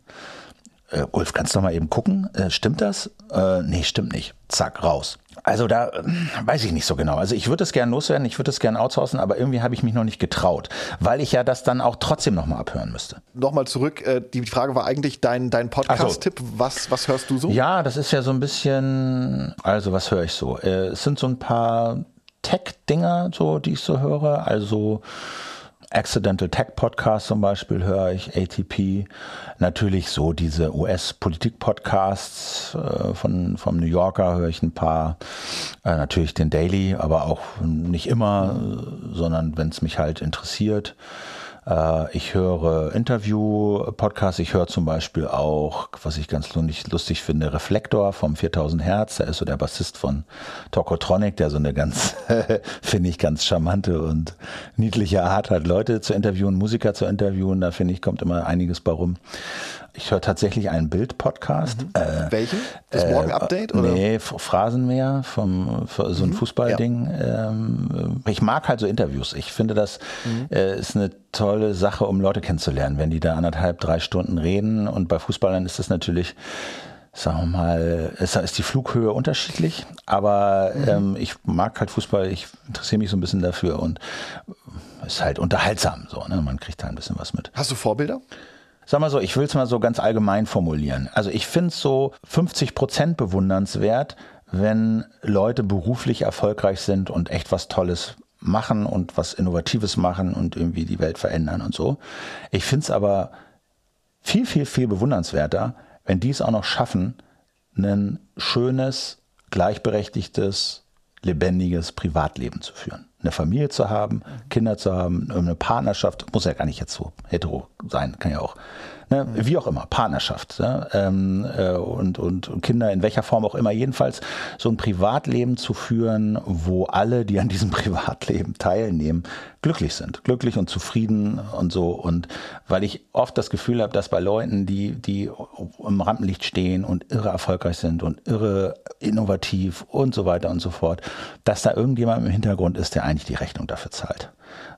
Äh, Ulf, kannst du noch mal eben gucken? Äh, stimmt das? Äh, nee, stimmt nicht. Zack, raus. Also da äh, weiß ich nicht so genau. Also ich würde es gerne loswerden, ich würde es gerne outsourcen, aber irgendwie habe ich mich noch nicht getraut, weil ich ja das dann auch trotzdem nochmal abhören müsste. Nochmal zurück, äh, die Frage war eigentlich dein, dein Podcast-Tipp. So. Was, was hörst du so? Ja, das ist ja so ein bisschen, also was höre ich so? Äh, es sind so ein paar Tech-Dinger, so, die ich so höre. Also Accidental Tech Podcast zum Beispiel höre ich, ATP. Natürlich so diese US-Politik-Podcasts äh, von, vom New Yorker höre ich ein paar. Äh, natürlich den Daily, aber auch nicht immer, sondern wenn es mich halt interessiert. Äh, ich höre Interview-Podcasts. Ich höre zum Beispiel auch, was ich ganz lustig finde, Reflektor vom 4000 Hertz. Der ist so der Bassist von Tokotronic, der so eine ganz, finde ich, ganz charmante und niedliche Art hat, Leute zu interviewen, Musiker zu interviewen. Da finde ich, kommt immer einiges bei rum. Ich höre tatsächlich einen Bild-Podcast. Mhm. Äh, Welchen? Das Morgen-Update? Äh, nee, Phrasenmäher, vom, so ein mhm. Fußballding. Ja. Ähm, ich mag halt so Interviews. Ich finde, das mhm. äh, ist eine tolle Sache, um Leute kennenzulernen. Wenn die da anderthalb, drei Stunden reden und bei Fußballern ist das natürlich sagen wir mal, ist die Flughöhe unterschiedlich, aber mhm. ähm, ich mag halt Fußball, ich interessiere mich so ein bisschen dafür und ist halt unterhaltsam so, ne? Man kriegt da ein bisschen was mit. Hast du Vorbilder? Sag mal so, ich will es mal so ganz allgemein formulieren. Also ich finde es so 50 Prozent bewundernswert, wenn Leute beruflich erfolgreich sind und echt was Tolles machen und was Innovatives machen und irgendwie die Welt verändern und so. Ich finde es aber viel, viel, viel bewundernswerter, wenn die es auch noch schaffen, ein schönes, gleichberechtigtes, lebendiges Privatleben zu führen eine Familie zu haben, Kinder zu haben, eine Partnerschaft, muss ja gar nicht jetzt so hetero sein, kann ja auch Ne? Wie auch immer, Partnerschaft ne? ähm, äh, und, und Kinder in welcher Form auch immer. Jedenfalls so ein Privatleben zu führen, wo alle, die an diesem Privatleben teilnehmen, glücklich sind, glücklich und zufrieden und so. Und weil ich oft das Gefühl habe, dass bei Leuten, die, die im Rampenlicht stehen und irre erfolgreich sind und irre innovativ und so weiter und so fort, dass da irgendjemand im Hintergrund ist, der eigentlich die Rechnung dafür zahlt.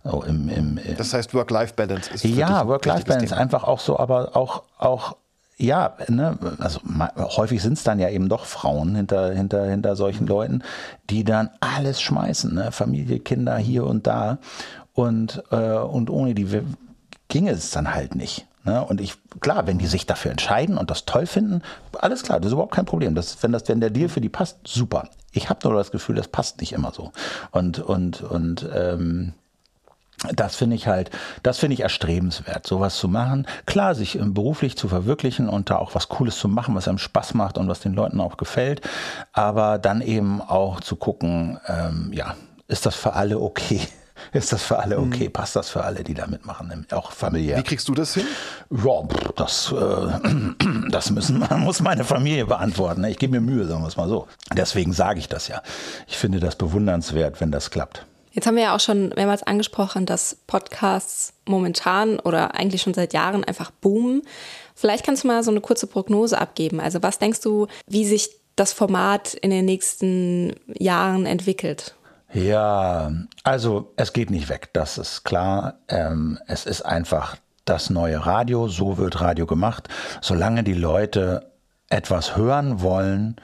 So im, im, das heißt, Work-Life-Balance ist. Ja, Work-Life-Balance einfach auch so, aber auch, auch ja, ne, also häufig sind es dann ja eben doch Frauen hinter, hinter, hinter solchen Leuten, die dann alles schmeißen, ne? Familie, Kinder hier und da. Und, äh, und ohne die ginge es dann halt nicht. Ne? Und ich, klar, wenn die sich dafür entscheiden und das toll finden, alles klar, das ist überhaupt kein Problem. Das, wenn, das, wenn der Deal für die passt, super. Ich habe nur das Gefühl, das passt nicht immer so. Und, und, und ähm, das finde ich halt, das finde ich erstrebenswert, sowas zu machen. Klar, sich beruflich zu verwirklichen und da auch was Cooles zu machen, was einem Spaß macht und was den Leuten auch gefällt. Aber dann eben auch zu gucken, ähm, ja, ist das für alle okay? Ist das für alle okay? Mhm. Passt das für alle, die da mitmachen, auch familiär? Wie kriegst du das hin? Ja, das, äh, das müssen, muss meine Familie beantworten. Ich gebe mir Mühe, sagen wir es mal so. Deswegen sage ich das ja. Ich finde das bewundernswert, wenn das klappt. Jetzt haben wir ja auch schon mehrmals angesprochen, dass Podcasts momentan oder eigentlich schon seit Jahren einfach boomen. Vielleicht kannst du mal so eine kurze Prognose abgeben. Also was denkst du, wie sich das Format in den nächsten Jahren entwickelt? Ja, also es geht nicht weg, das ist klar. Ähm, es ist einfach das neue Radio, so wird Radio gemacht. Solange die Leute etwas hören wollen,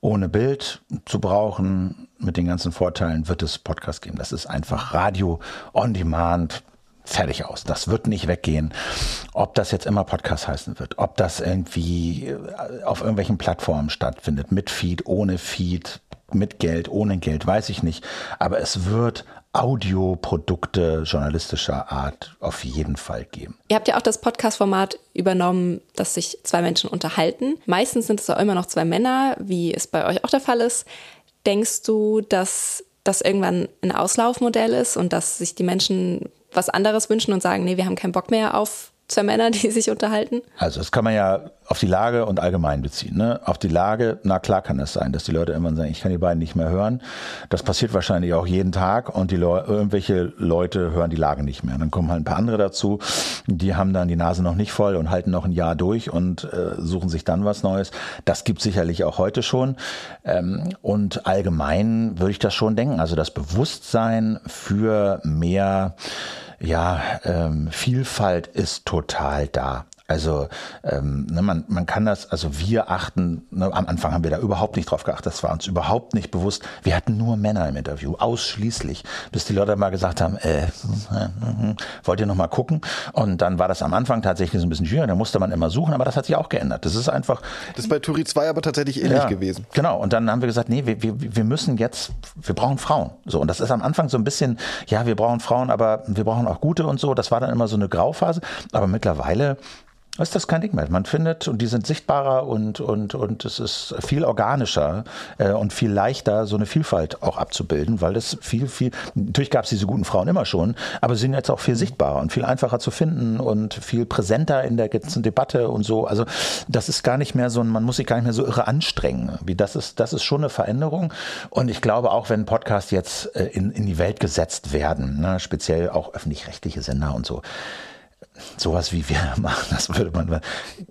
ohne Bild zu brauchen, mit den ganzen Vorteilen, wird es Podcast geben. Das ist einfach Radio on Demand. Fertig aus. Das wird nicht weggehen. Ob das jetzt immer Podcast heißen wird, ob das irgendwie äh, auf irgendwelchen Plattformen stattfindet, mit Feed, ohne Feed, mit Geld, ohne Geld, weiß ich nicht. Aber es wird Audioprodukte journalistischer Art auf jeden Fall geben. Ihr habt ja auch das Podcast-Format übernommen, dass sich zwei Menschen unterhalten. Meistens sind es auch immer noch zwei Männer, wie es bei euch auch der Fall ist. Denkst du, dass das irgendwann ein Auslaufmodell ist und dass sich die Menschen was anderes wünschen und sagen, nee, wir haben keinen Bock mehr auf zwei Männer, die sich unterhalten? Also das kann man ja auf die Lage und allgemein beziehen. Ne? Auf die Lage, na klar kann es sein, dass die Leute irgendwann sagen, ich kann die beiden nicht mehr hören. Das passiert wahrscheinlich auch jeden Tag und die Le irgendwelche Leute hören die Lage nicht mehr. Dann kommen halt ein paar andere dazu, die haben dann die Nase noch nicht voll und halten noch ein Jahr durch und äh, suchen sich dann was Neues. Das gibt sicherlich auch heute schon. Ähm, und allgemein würde ich das schon denken. Also das Bewusstsein für mehr ja, ähm, Vielfalt ist total da. Also ähm, ne, man, man kann das, also wir achten, ne, am Anfang haben wir da überhaupt nicht drauf geachtet, das war uns überhaupt nicht bewusst. Wir hatten nur Männer im Interview, ausschließlich, bis die Leute mal gesagt haben, äh, äh, äh, wollt ihr noch mal gucken? Und dann war das am Anfang tatsächlich so ein bisschen schwierig, da musste man immer suchen, aber das hat sich auch geändert. Das ist einfach... Das ist bei Turi 2 aber tatsächlich ähnlich ja, gewesen. Genau, und dann haben wir gesagt, nee, wir, wir, wir müssen jetzt, wir brauchen Frauen. So, und das ist am Anfang so ein bisschen, ja, wir brauchen Frauen, aber wir brauchen auch gute und so. Das war dann immer so eine Grauphase. Aber mittlerweile ist das kein Ding mehr. Man findet, und die sind sichtbarer und, und, und es ist viel organischer äh, und viel leichter, so eine Vielfalt auch abzubilden, weil das viel, viel, natürlich gab es diese guten Frauen immer schon, aber sie sind jetzt auch viel sichtbarer und viel einfacher zu finden und viel präsenter in der ganzen Debatte und so. Also das ist gar nicht mehr so, man muss sich gar nicht mehr so irre anstrengen. Wie das ist, das ist schon eine Veränderung. Und ich glaube auch, wenn Podcasts jetzt äh, in, in die Welt gesetzt werden, ne, speziell auch öffentlich-rechtliche Sender und so, sowas wie wir machen, das würde man,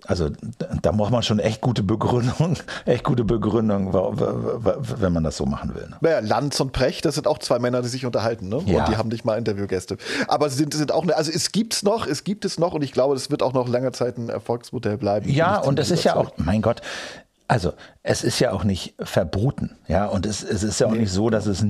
also da braucht man schon echt gute Begründung, echt gute Begründung, wenn man das so machen will. Ne? Naja, Lanz und Precht, das sind auch zwei Männer, die sich unterhalten, ne? Ja. Und die haben nicht mal Interviewgäste. Aber sie sind, sind auch, eine, also es gibt's noch, es gibt es noch und ich glaube, das wird auch noch lange Zeit ein Erfolgsmodell bleiben. Ja, und es ist ja auch, mein Gott, also, es ist ja auch nicht verboten, ja, und es, es ist ja auch nee. nicht so, dass es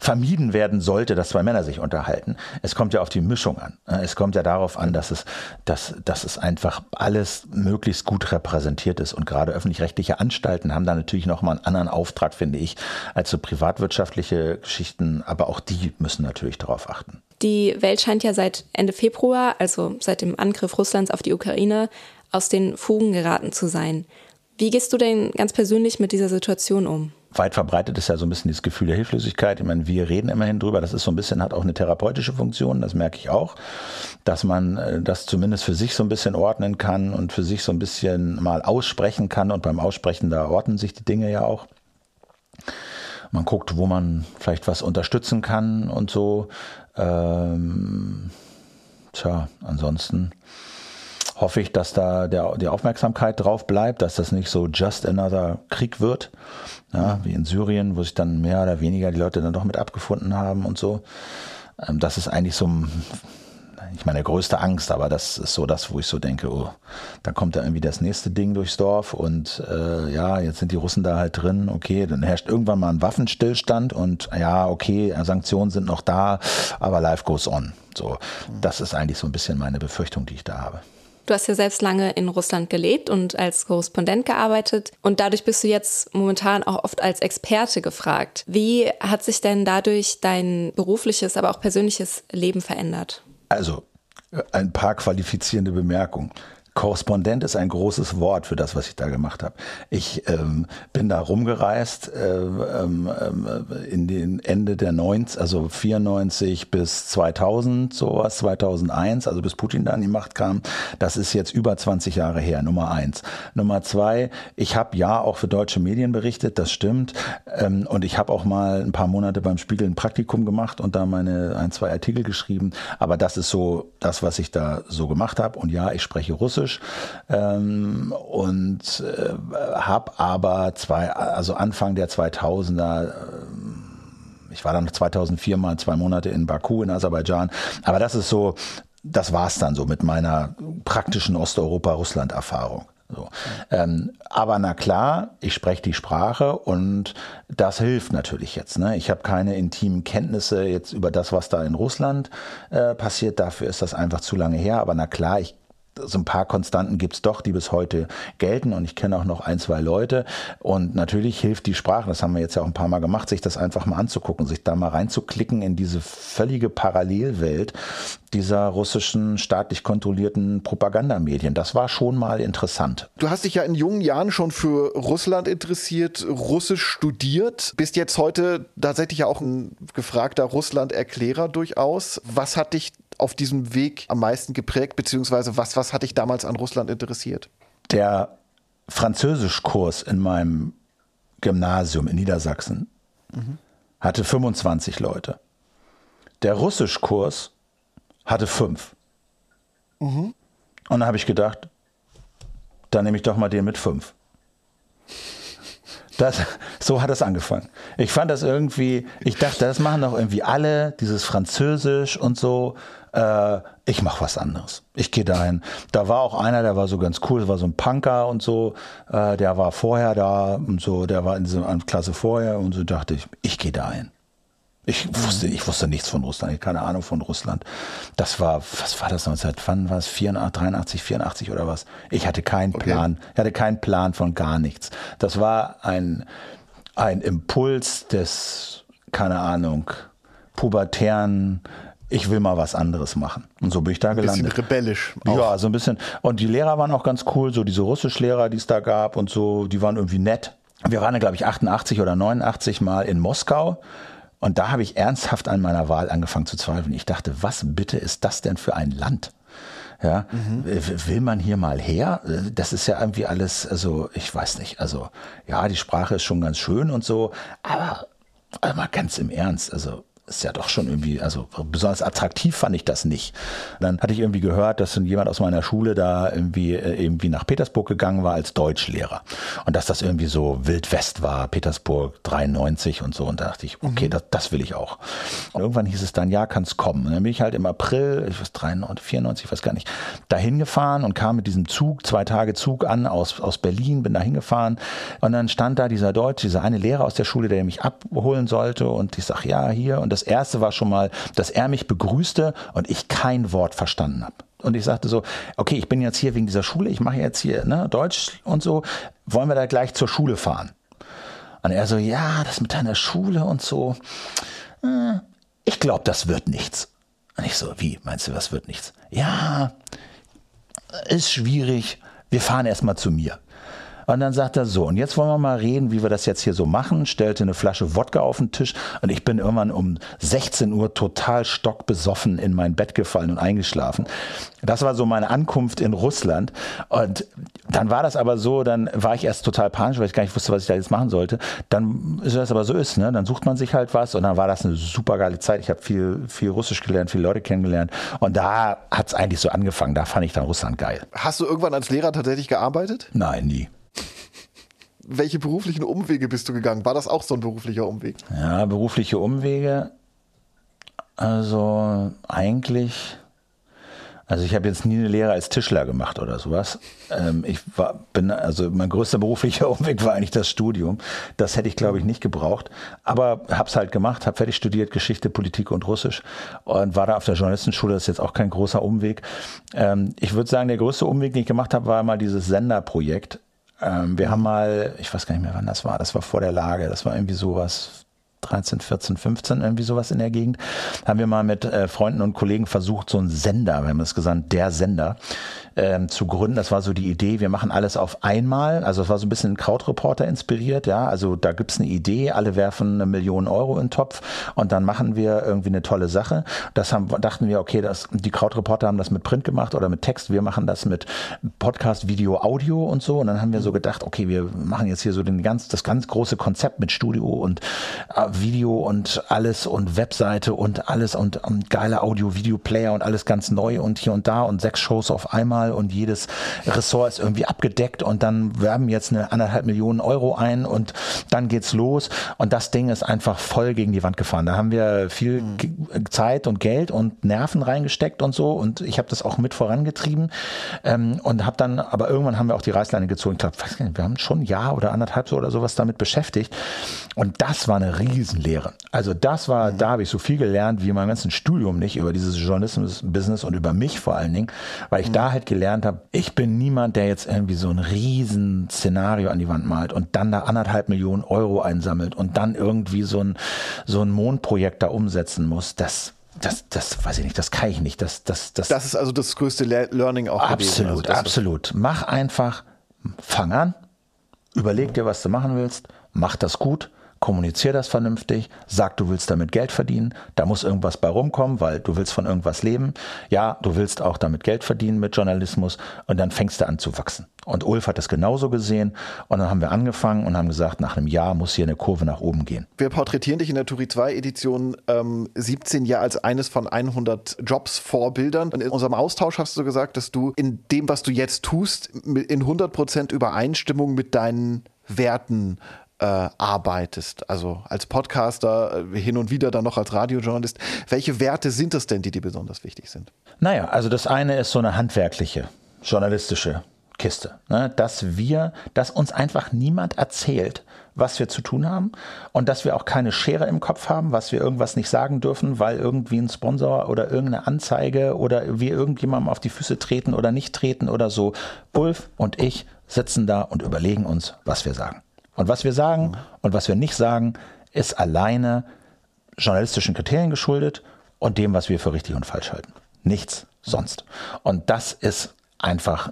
vermieden werden sollte, dass zwei Männer sich unterhalten. Es kommt ja auf die Mischung an. Es kommt ja darauf an, dass es, dass, dass es einfach alles möglichst gut repräsentiert ist. Und gerade öffentlich-rechtliche Anstalten haben da natürlich nochmal einen anderen Auftrag, finde ich, als so privatwirtschaftliche Geschichten. Aber auch die müssen natürlich darauf achten. Die Welt scheint ja seit Ende Februar, also seit dem Angriff Russlands auf die Ukraine, aus den Fugen geraten zu sein. Wie gehst du denn ganz persönlich mit dieser Situation um? Weit verbreitet ist ja so ein bisschen dieses Gefühl der Hilflosigkeit. Ich meine, wir reden immerhin drüber. Das ist so ein bisschen, hat auch eine therapeutische Funktion. Das merke ich auch, dass man äh, das zumindest für sich so ein bisschen ordnen kann und für sich so ein bisschen mal aussprechen kann. Und beim Aussprechen, da ordnen sich die Dinge ja auch. Man guckt, wo man vielleicht was unterstützen kann und so. Ähm, tja, ansonsten hoffe ich, dass da der, die Aufmerksamkeit drauf bleibt, dass das nicht so just another Krieg wird, ja, wie in Syrien, wo sich dann mehr oder weniger die Leute dann doch mit abgefunden haben und so. Ähm, das ist eigentlich so ich meine größte Angst, aber das ist so das, wo ich so denke, oh, dann kommt da irgendwie das nächste Ding durchs Dorf und äh, ja, jetzt sind die Russen da halt drin, okay, dann herrscht irgendwann mal ein Waffenstillstand und ja, okay, Sanktionen sind noch da, aber life goes on. So, das ist eigentlich so ein bisschen meine Befürchtung, die ich da habe. Du hast ja selbst lange in Russland gelebt und als Korrespondent gearbeitet und dadurch bist du jetzt momentan auch oft als Experte gefragt. Wie hat sich denn dadurch dein berufliches, aber auch persönliches Leben verändert? Also ein paar qualifizierende Bemerkungen. Korrespondent ist ein großes Wort für das, was ich da gemacht habe. Ich ähm, bin da rumgereist äh, ähm, äh, in den Ende der 90, also 94 bis 2000, sowas, 2001, also bis Putin da an die Macht kam. Das ist jetzt über 20 Jahre her, Nummer eins. Nummer zwei, ich habe ja auch für deutsche Medien berichtet, das stimmt. Ähm, und ich habe auch mal ein paar Monate beim Spiegel ein Praktikum gemacht und da meine ein, zwei Artikel geschrieben. Aber das ist so das, was ich da so gemacht habe. Und ja, ich spreche Russisch. Russisch ähm, und äh, habe aber zwei, also Anfang der 2000er, äh, ich war dann 2004 mal zwei Monate in Baku in Aserbaidschan, aber das ist so, das war's dann so mit meiner praktischen Osteuropa-Russland-Erfahrung. So. Ähm, aber na klar, ich spreche die Sprache und das hilft natürlich jetzt. Ne? Ich habe keine intimen Kenntnisse jetzt über das, was da in Russland äh, passiert. Dafür ist das einfach zu lange her. Aber na klar, ich so ein paar Konstanten gibt's doch, die bis heute gelten. Und ich kenne auch noch ein, zwei Leute. Und natürlich hilft die Sprache, das haben wir jetzt ja auch ein paar Mal gemacht, sich das einfach mal anzugucken, sich da mal reinzuklicken in diese völlige Parallelwelt dieser russischen staatlich kontrollierten Propagandamedien. Das war schon mal interessant. Du hast dich ja in jungen Jahren schon für Russland interessiert, Russisch studiert, bist jetzt heute tatsächlich ja auch ein gefragter Russland-Erklärer durchaus. Was hat dich auf diesem Weg am meisten geprägt, beziehungsweise was, was hat dich damals an Russland interessiert? Der Französischkurs in meinem Gymnasium in Niedersachsen mhm. hatte 25 Leute. Der Russischkurs hatte fünf. Mhm. Und dann habe ich gedacht, dann nehme ich doch mal den mit fünf. Das, so hat es angefangen. Ich fand das irgendwie, ich dachte, das machen doch irgendwie alle, dieses Französisch und so. Äh, ich mache was anderes. Ich gehe dahin. Da war auch einer, der war so ganz cool, das war so ein Punker und so. Äh, der war vorher da und so, der war in dieser Klasse vorher und so dachte ich, ich gehe dahin. Ich wusste, ich wusste nichts von Russland, ich keine Ahnung von Russland. Das war, was war das 19, wann war es? 84, 83, 84 oder was? Ich hatte keinen Okay. Plan. Ich hatte keinen Plan von gar nichts. Das war ein, ein Impuls des, keine Ahnung, pubertären, ich will mal was anderes machen. Und so bin ich da Bisschen gelandet. rebellisch. Auch. Ja, so ein bisschen. Und die Lehrer waren auch ganz cool, so diese Russischlehrer, die es da gab und so, die waren irgendwie nett. Wir waren, glaube ich, 88 oder 89 Mal in Moskau. Und da habe ich ernsthaft an meiner Wahl angefangen zu zweifeln. Ich dachte, was bitte ist das denn für ein Land? Ja, w- will man hier mal her? Das ist ja irgendwie alles, also ich weiß nicht. Also ja, die Sprache ist schon ganz schön und so, aber, aber mal ganz im Ernst, also ist ja doch schon irgendwie, also besonders attraktiv fand ich das nicht. Dann hatte ich irgendwie gehört, dass jemand aus meiner Schule da irgendwie, äh, irgendwie nach Petersburg gegangen war als Deutschlehrer. Und dass das irgendwie so Wild West war, Petersburg 93 und so. Und da dachte ich, okay, das, das will ich auch. Und irgendwann hieß es dann, ja, kann's kommen. Und dann bin ich halt im April, ich weiß, 93, 94, ich weiß gar nicht, dahin gefahren und kam mit diesem Zug, zwei Tage Zug an aus, aus Berlin, bin da hingefahren. Und dann stand da dieser Deutsch, dieser eine Lehrer aus der Schule, der mich abholen sollte. Und ich sag, ja, hier. Und das erste war schon mal, dass er mich begrüßte und ich kein Wort verstanden habe. Und ich sagte so, okay, ich bin jetzt hier wegen dieser Schule, ich mache jetzt hier ne, Deutsch und so, wollen wir da gleich zur Schule fahren? Und er so, ja, das mit deiner Schule und so, äh, ich glaube, das wird nichts. Und ich so, wie, meinst du, was wird nichts? Ja, ist schwierig, wir fahren erstmal zu mir. Und dann sagt er so, und jetzt wollen wir mal reden, wie wir das jetzt hier so machen. Stellte eine Flasche Wodka auf den Tisch und ich bin irgendwann um 16 Uhr total stockbesoffen in mein Bett gefallen und eingeschlafen. Das war so meine Ankunft in Russland. Und dann war das aber so, dann war ich erst total panisch, weil ich gar nicht wusste, was ich da jetzt machen sollte. Dann ist das aber so ist, ne? Dann sucht man sich halt was und dann war das eine super geile Zeit. Ich habe viel, viel Russisch gelernt, viele Leute kennengelernt. Und da hat es eigentlich so angefangen. Da fand ich dann Russland geil. Hast du irgendwann als Lehrer tatsächlich gearbeitet? Nein, nie. Welche beruflichen Umwege bist du gegangen? War das auch so ein beruflicher Umweg? Ja, berufliche Umwege. Also eigentlich. Also ich habe jetzt nie eine Lehre als Tischler gemacht oder sowas. Ähm, ich war, bin, also mein größter beruflicher Umweg war eigentlich das Studium. Das hätte ich, glaube ich, nicht gebraucht. Aber hab's halt gemacht, habe fertig studiert, Geschichte, Politik und Russisch und war da auf der Journalistenschule. Das ist jetzt auch kein großer Umweg. Ähm, ich würde sagen, der größte Umweg, den ich gemacht habe, war mal dieses Senderprojekt. Ähm, wir haben mal, ich weiß gar nicht mehr, wann das war. Das war vor der Lage. Das war irgendwie sowas 13, 14, 15, irgendwie sowas in der Gegend, haben wir mal mit äh, Freunden und Kollegen versucht, so einen Sender, wir haben das gesagt, der Sender, ähm, zu gründen. Das war so die Idee, wir machen alles auf einmal. Also es war so ein bisschen Krautreporter inspiriert, ja. Also da gibt's eine Idee, alle werfen eine Million Euro in den Topf und dann machen wir irgendwie eine tolle Sache. Das haben, dachten wir, okay, das, die Krautreporter haben das mit Print gemacht oder mit Text, wir machen das mit Podcast, Video, Audio und so. Und dann haben wir so gedacht, okay, wir machen jetzt hier so den ganz, das ganz große Konzept mit Studio und Video und alles und Webseite und alles und, und geile Audio-Video-Player und alles ganz neu und hier und da und sechs Shows auf einmal und jedes Ressort ist irgendwie abgedeckt und dann werben jetzt eine anderthalb Millionen Euro ein und dann geht's los und das Ding ist einfach voll gegen die Wand gefahren. Da haben wir viel Ge- Zeit und Geld und Nerven reingesteckt und so und ich habe das auch mit vorangetrieben ähm, und habe dann, aber irgendwann haben wir auch die Reißleine gezogen. Ich glaube, wir haben schon ein Jahr oder anderthalb so oder sowas damit beschäftigt und das war eine Riesenlehre. Also das war, da habe ich so viel gelernt wie in meinem ganzen Studium nicht über dieses Journalismus-Business und über mich vor allen Dingen, weil ich da halt gelernt habe, ich bin niemand, der jetzt irgendwie so ein riesen Szenario an die Wand malt und dann da anderthalb Millionen Euro einsammelt und dann irgendwie so ein, so ein Mondprojekt da umsetzen muss. Das, das, das weiß ich nicht, das kann ich nicht. Das, das, das, Das ist also das größte Le Learning auch gewesen. Absolut, Also absolut. Mach einfach, fang an, überleg dir, was du machen willst, mach das gut, kommunizier das vernünftig, sag, du willst damit Geld verdienen, da muss irgendwas bei rumkommen, weil du willst von irgendwas leben. Ja, du willst auch damit Geld verdienen mit Journalismus und dann fängst du an zu wachsen. Und Ulf hat das genauso gesehen und dann haben wir angefangen und haben gesagt, nach einem Jahr muss hier eine Kurve nach oben gehen. Wir porträtieren dich in der Turi 2 Edition ähm, 17 Jahr als eines von 100 Jobs Vorbildern. Und in unserem Austausch hast du gesagt, dass du in dem, was du jetzt tust, in 100% Übereinstimmung mit deinen Werten äh, arbeitest, also als Podcaster, äh, hin und wieder dann noch als Radiojournalist. Welche Werte sind es denn, die dir besonders wichtig sind? Naja, also das eine ist so eine handwerkliche, journalistische Kiste. Ne? Dass wir, dass uns einfach niemand erzählt, was wir zu tun haben und dass wir auch keine Schere im Kopf haben, was wir irgendwas nicht sagen dürfen, weil irgendwie ein Sponsor oder irgendeine Anzeige oder wir irgendjemandem auf die Füße treten oder nicht treten oder so. Ulf und ich sitzen da und überlegen uns, was wir sagen. Und was wir sagen und was wir nicht sagen, ist alleine journalistischen Kriterien geschuldet und dem, was wir für richtig und falsch halten. Nichts sonst. Und das ist einfach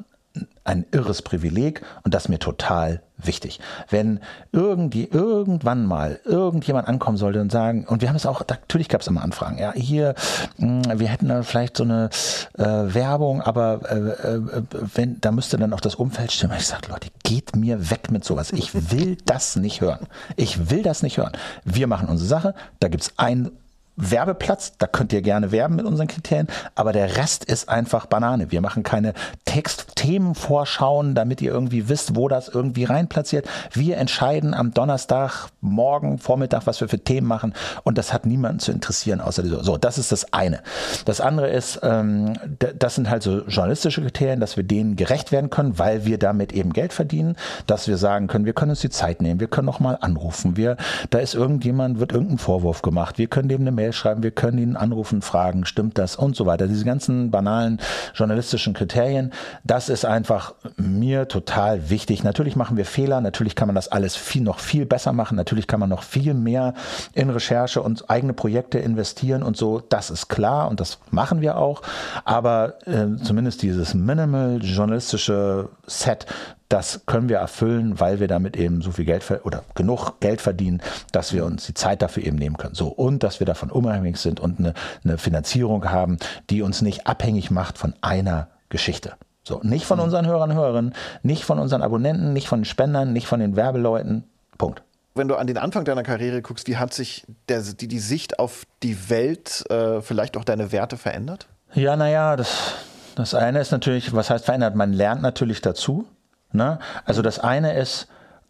ein irres Privileg und das mir total wichtig. Wenn irgendwie irgendwann mal irgendjemand ankommen sollte und sagen, und wir haben es auch, natürlich gab es immer Anfragen, ja, hier, mh, wir hätten da vielleicht so eine äh, Werbung, aber äh, äh, wenn, da müsste dann auch das Umfeld stimmen. Ich sage, Leute, geht mir weg mit sowas. Ich will das nicht hören. Ich will das nicht hören. Wir machen unsere Sache, da gibt es ein Werbeplatz, da könnt ihr gerne werben mit unseren Kriterien, aber der Rest ist einfach Banane. Wir machen keine Text-Themenvorschauen, damit ihr irgendwie wisst, wo das irgendwie reinplatziert. Wir entscheiden am Donnerstag, morgen, Vormittag, was wir für Themen machen und das hat niemanden zu interessieren, außer die so. Das ist das eine. Das andere ist, ähm, das sind halt so journalistische Kriterien, dass wir denen gerecht werden können, weil wir damit eben Geld verdienen, dass wir sagen können, wir können uns die Zeit nehmen, wir können noch mal anrufen, wir, da ist irgendjemand, wird irgendein Vorwurf gemacht, wir können dem eine Mail Mail schreiben, wir können ihn anrufen, fragen, stimmt das und so weiter. Diese ganzen banalen journalistischen Kriterien, das ist einfach mir total wichtig. Natürlich machen wir Fehler, natürlich kann man das alles viel, noch viel besser machen, natürlich kann man noch viel mehr in Recherche und eigene Projekte investieren und so, das ist klar und das machen wir auch. Aber äh, zumindest dieses minimal journalistische Set das können wir erfüllen, weil wir damit eben so viel Geld oder genug Geld verdienen, dass wir uns die Zeit dafür eben nehmen können. So und dass wir davon unabhängig sind und eine, eine Finanzierung haben, die uns nicht abhängig macht von einer Geschichte. So, nicht von mhm. unseren Hörern und Hörerinnen, nicht von unseren Abonnenten, nicht von den Spendern, nicht von den Werbeleuten. Punkt. Wenn du an den Anfang deiner Karriere guckst, wie hat sich der, die, die Sicht auf die Welt, äh, vielleicht auch deine Werte verändert? Ja, naja, das, das eine ist natürlich, was heißt verändert? Man lernt natürlich dazu. Ne? Also das eine ist,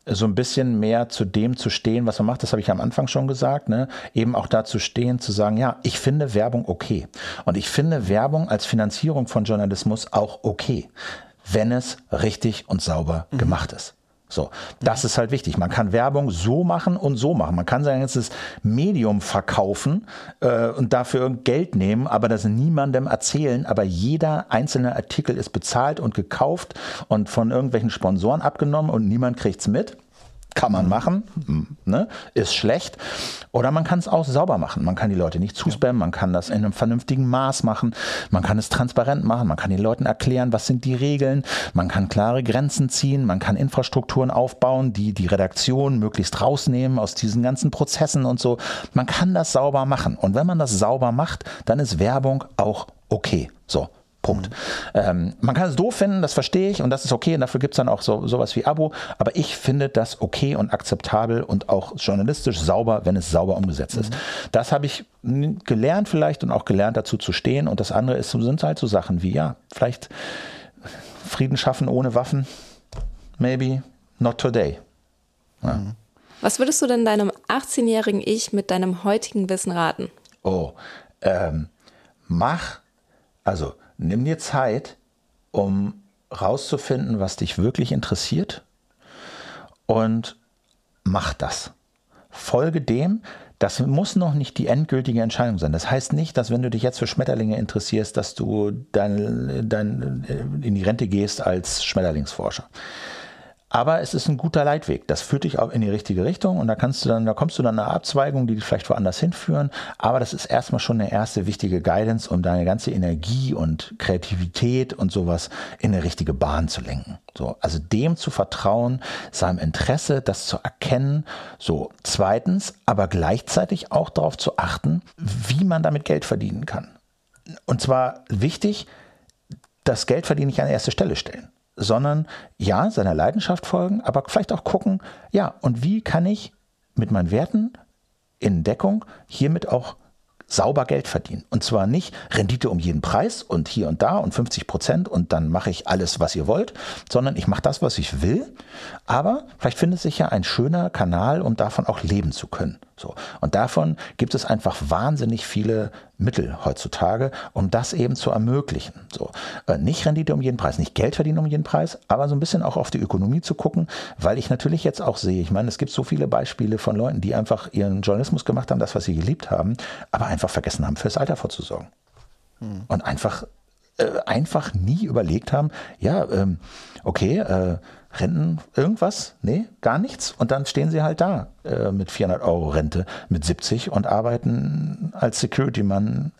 so ein bisschen mehr zu dem zu stehen, was man macht, das habe ich am Anfang schon gesagt, ne? eben auch da zu stehen, zu sagen, ja, ich finde Werbung okay. Und ich finde Werbung als Finanzierung von Journalismus auch okay, wenn es richtig und sauber mhm. gemacht ist. So, das ist halt wichtig. Man kann Werbung so machen und so machen. Man kann sein ganzes Medium verkaufen äh, und dafür Geld nehmen, aber das niemandem erzählen. Aber jeder einzelne Artikel ist bezahlt und gekauft und von irgendwelchen Sponsoren abgenommen und niemand kriegt's mit kann man machen, ne? ist schlecht. Oder man kann es auch sauber machen. Man kann die Leute nicht zuspammen, man kann das in einem vernünftigen Maß machen, man kann es transparent machen, man kann den Leuten erklären, was sind die Regeln, man kann klare Grenzen ziehen, man kann Infrastrukturen aufbauen, die die Redaktion möglichst rausnehmen aus diesen ganzen Prozessen und so. Man kann das sauber machen. Und wenn man das sauber macht, dann ist Werbung auch okay. So, Punkt. Mhm. Ähm, man kann es doof finden, das verstehe ich und das ist okay und dafür gibt es dann auch so, sowas wie Abo, aber ich finde das okay und akzeptabel und auch journalistisch sauber, wenn es sauber umgesetzt mhm. ist. Das habe ich gelernt vielleicht und auch gelernt dazu zu stehen und das andere ist, sind halt so Sachen wie, ja, vielleicht Frieden schaffen ohne Waffen, maybe not today. Ja. Mhm. Was würdest du denn deinem 18-jährigen Ich mit deinem heutigen Wissen raten? Oh, ähm, mach, also nimm dir Zeit, um rauszufinden, was dich wirklich interessiert und mach das. Folge dem, das muss noch nicht die endgültige Entscheidung sein. Das heißt nicht, dass wenn du dich jetzt für Schmetterlinge interessierst, dass du dein, dein, in die Rente gehst als Schmetterlingsforscher. Aber es ist ein guter Leitweg. Das führt dich auch in die richtige Richtung und da kannst du dann, da kommst du dann eine Abzweigung, die dich vielleicht woanders hinführen. Aber das ist erstmal schon eine erste wichtige Guidance, um deine ganze Energie und Kreativität und sowas in eine richtige Bahn zu lenken. So, also dem zu vertrauen, seinem Interesse, das zu erkennen. So, zweitens, aber gleichzeitig auch darauf zu achten, wie man damit Geld verdienen kann. Und zwar wichtig, das Geld verdienen nicht an erste Stelle stellen sondern ja, seiner Leidenschaft folgen, aber vielleicht auch gucken, ja, und wie kann ich mit meinen Werten in Deckung hiermit auch sauber Geld verdienen. Und zwar nicht Rendite um jeden Preis und hier und da und 50 Prozent und dann mache ich alles, was ihr wollt, sondern ich mache das, was ich will. Aber vielleicht findet sich ja ein schöner Kanal, um davon auch leben zu können. So. Und davon gibt es einfach wahnsinnig viele Mittel heutzutage, um das eben zu ermöglichen. So. Äh, nicht Rendite um jeden Preis, nicht Geld verdienen um jeden Preis, aber so ein bisschen auch auf die Ökonomie zu gucken, weil ich natürlich jetzt auch sehe, ich meine, es gibt so viele Beispiele von Leuten, die einfach ihren Journalismus gemacht haben, das, was sie geliebt haben, aber einfach vergessen haben, fürs Alter vorzusorgen. Hm. Und einfach, äh, einfach nie überlegt haben, ja, ähm, okay, äh, Renten, irgendwas? Nee, gar nichts. Und dann stehen sie halt da äh, mit 400 Euro Rente, mit 70 und arbeiten als Security-Mann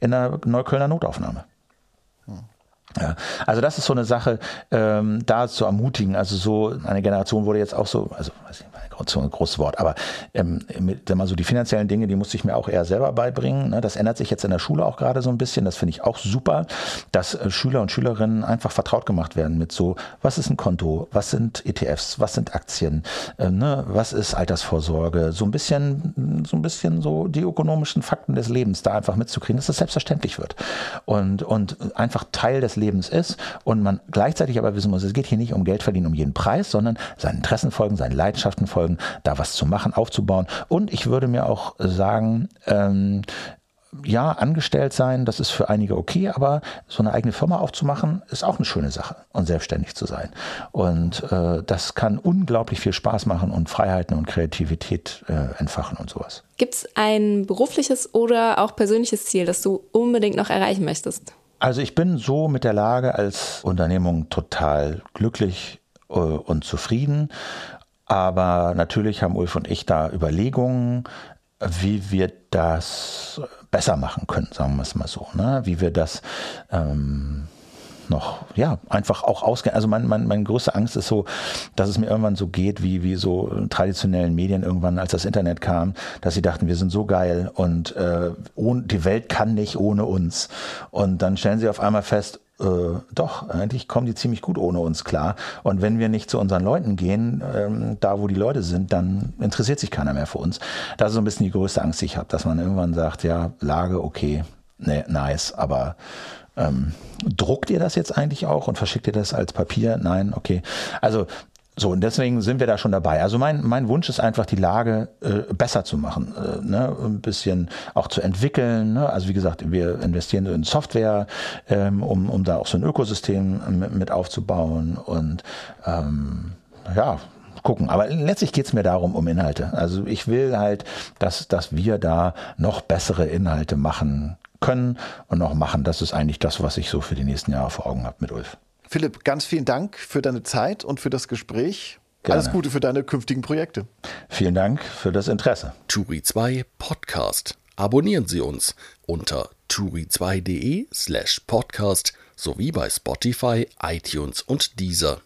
in einer Neuköllner Notaufnahme. Ja, also das ist so eine Sache, ähm, da zu ermutigen. Also so eine Generation wurde jetzt auch so, also weiß ich, so ein großes Wort, aber ähm, mit, mal so die finanziellen Dinge, die musste ich mir auch eher selber beibringen. Ne? Das ändert sich jetzt in der Schule auch gerade so ein bisschen. Das finde ich auch super, dass äh, Schüler und Schülerinnen einfach vertraut gemacht werden mit so, was ist ein Konto, was sind ETFs, was sind Aktien, äh, ne? was ist Altersvorsorge, so ein bisschen, so ein bisschen so die ökonomischen Fakten des Lebens da einfach mitzukriegen, dass das selbstverständlich wird und, und einfach Teil des Lebens ist und man gleichzeitig aber wissen muss, es geht hier nicht um Geld verdienen um jeden Preis, sondern seinen Interessen folgen, seinen Leidenschaften folgen, da was zu machen, aufzubauen. Und ich würde mir auch sagen, ähm, ja, angestellt sein, das ist für einige okay, aber so eine eigene Firma aufzumachen, ist auch eine schöne Sache und selbstständig zu sein. Und äh, das kann unglaublich viel Spaß machen und Freiheiten und Kreativität äh, entfachen und sowas. Gibt es ein berufliches oder auch persönliches Ziel, das du unbedingt noch erreichen möchtest? Also ich bin so mit der Lage als Unternehmung total glücklich äh, und zufrieden aber natürlich haben Ulf und ich da Überlegungen, wie wir das besser machen können, sagen wir es mal so. Ne? Wie wir das ähm, noch, ja, einfach auch ausgehen. Also mein, mein, meine größte Angst ist so, dass es mir irgendwann so geht, wie, wie so traditionellen Medien irgendwann, als das Internet kam, dass sie dachten, wir sind so geil und äh, ohne, die Welt kann nicht ohne uns. Und dann stellen sie auf einmal fest, äh, doch, eigentlich kommen die ziemlich gut ohne uns klar. Und wenn wir nicht zu unseren Leuten gehen, ähm, da wo die Leute sind, dann interessiert sich keiner mehr für uns. Das ist so ein bisschen die größte Angst, die ich habe, dass man irgendwann sagt, ja, Lage, okay, nee, nice, aber ähm, druckt ihr das jetzt eigentlich auch und verschickt ihr das als Papier? Nein, okay. Also so, und deswegen sind wir da schon dabei. Also mein, mein Wunsch ist einfach, die Lage äh, besser zu machen, äh, ne? ein bisschen auch zu entwickeln. Ne? Also wie gesagt, wir investieren in Software, ähm, um, um da auch so ein Ökosystem mit, mit aufzubauen und ähm, ja, gucken. Aber letztlich geht es mir darum, um Inhalte. Also ich will halt, dass, dass wir da noch bessere Inhalte machen können und noch machen. Das ist eigentlich das, was ich so für die nächsten Jahre vor Augen habe mit Ulf. Philipp, ganz vielen Dank für deine Zeit und für das Gespräch. Gerne. Alles Gute für deine künftigen Projekte. Vielen Dank für das Interesse. Turi 2 Podcast. Abonnieren Sie uns unter turi2.de slash podcast sowie bei Spotify, iTunes und Deezer.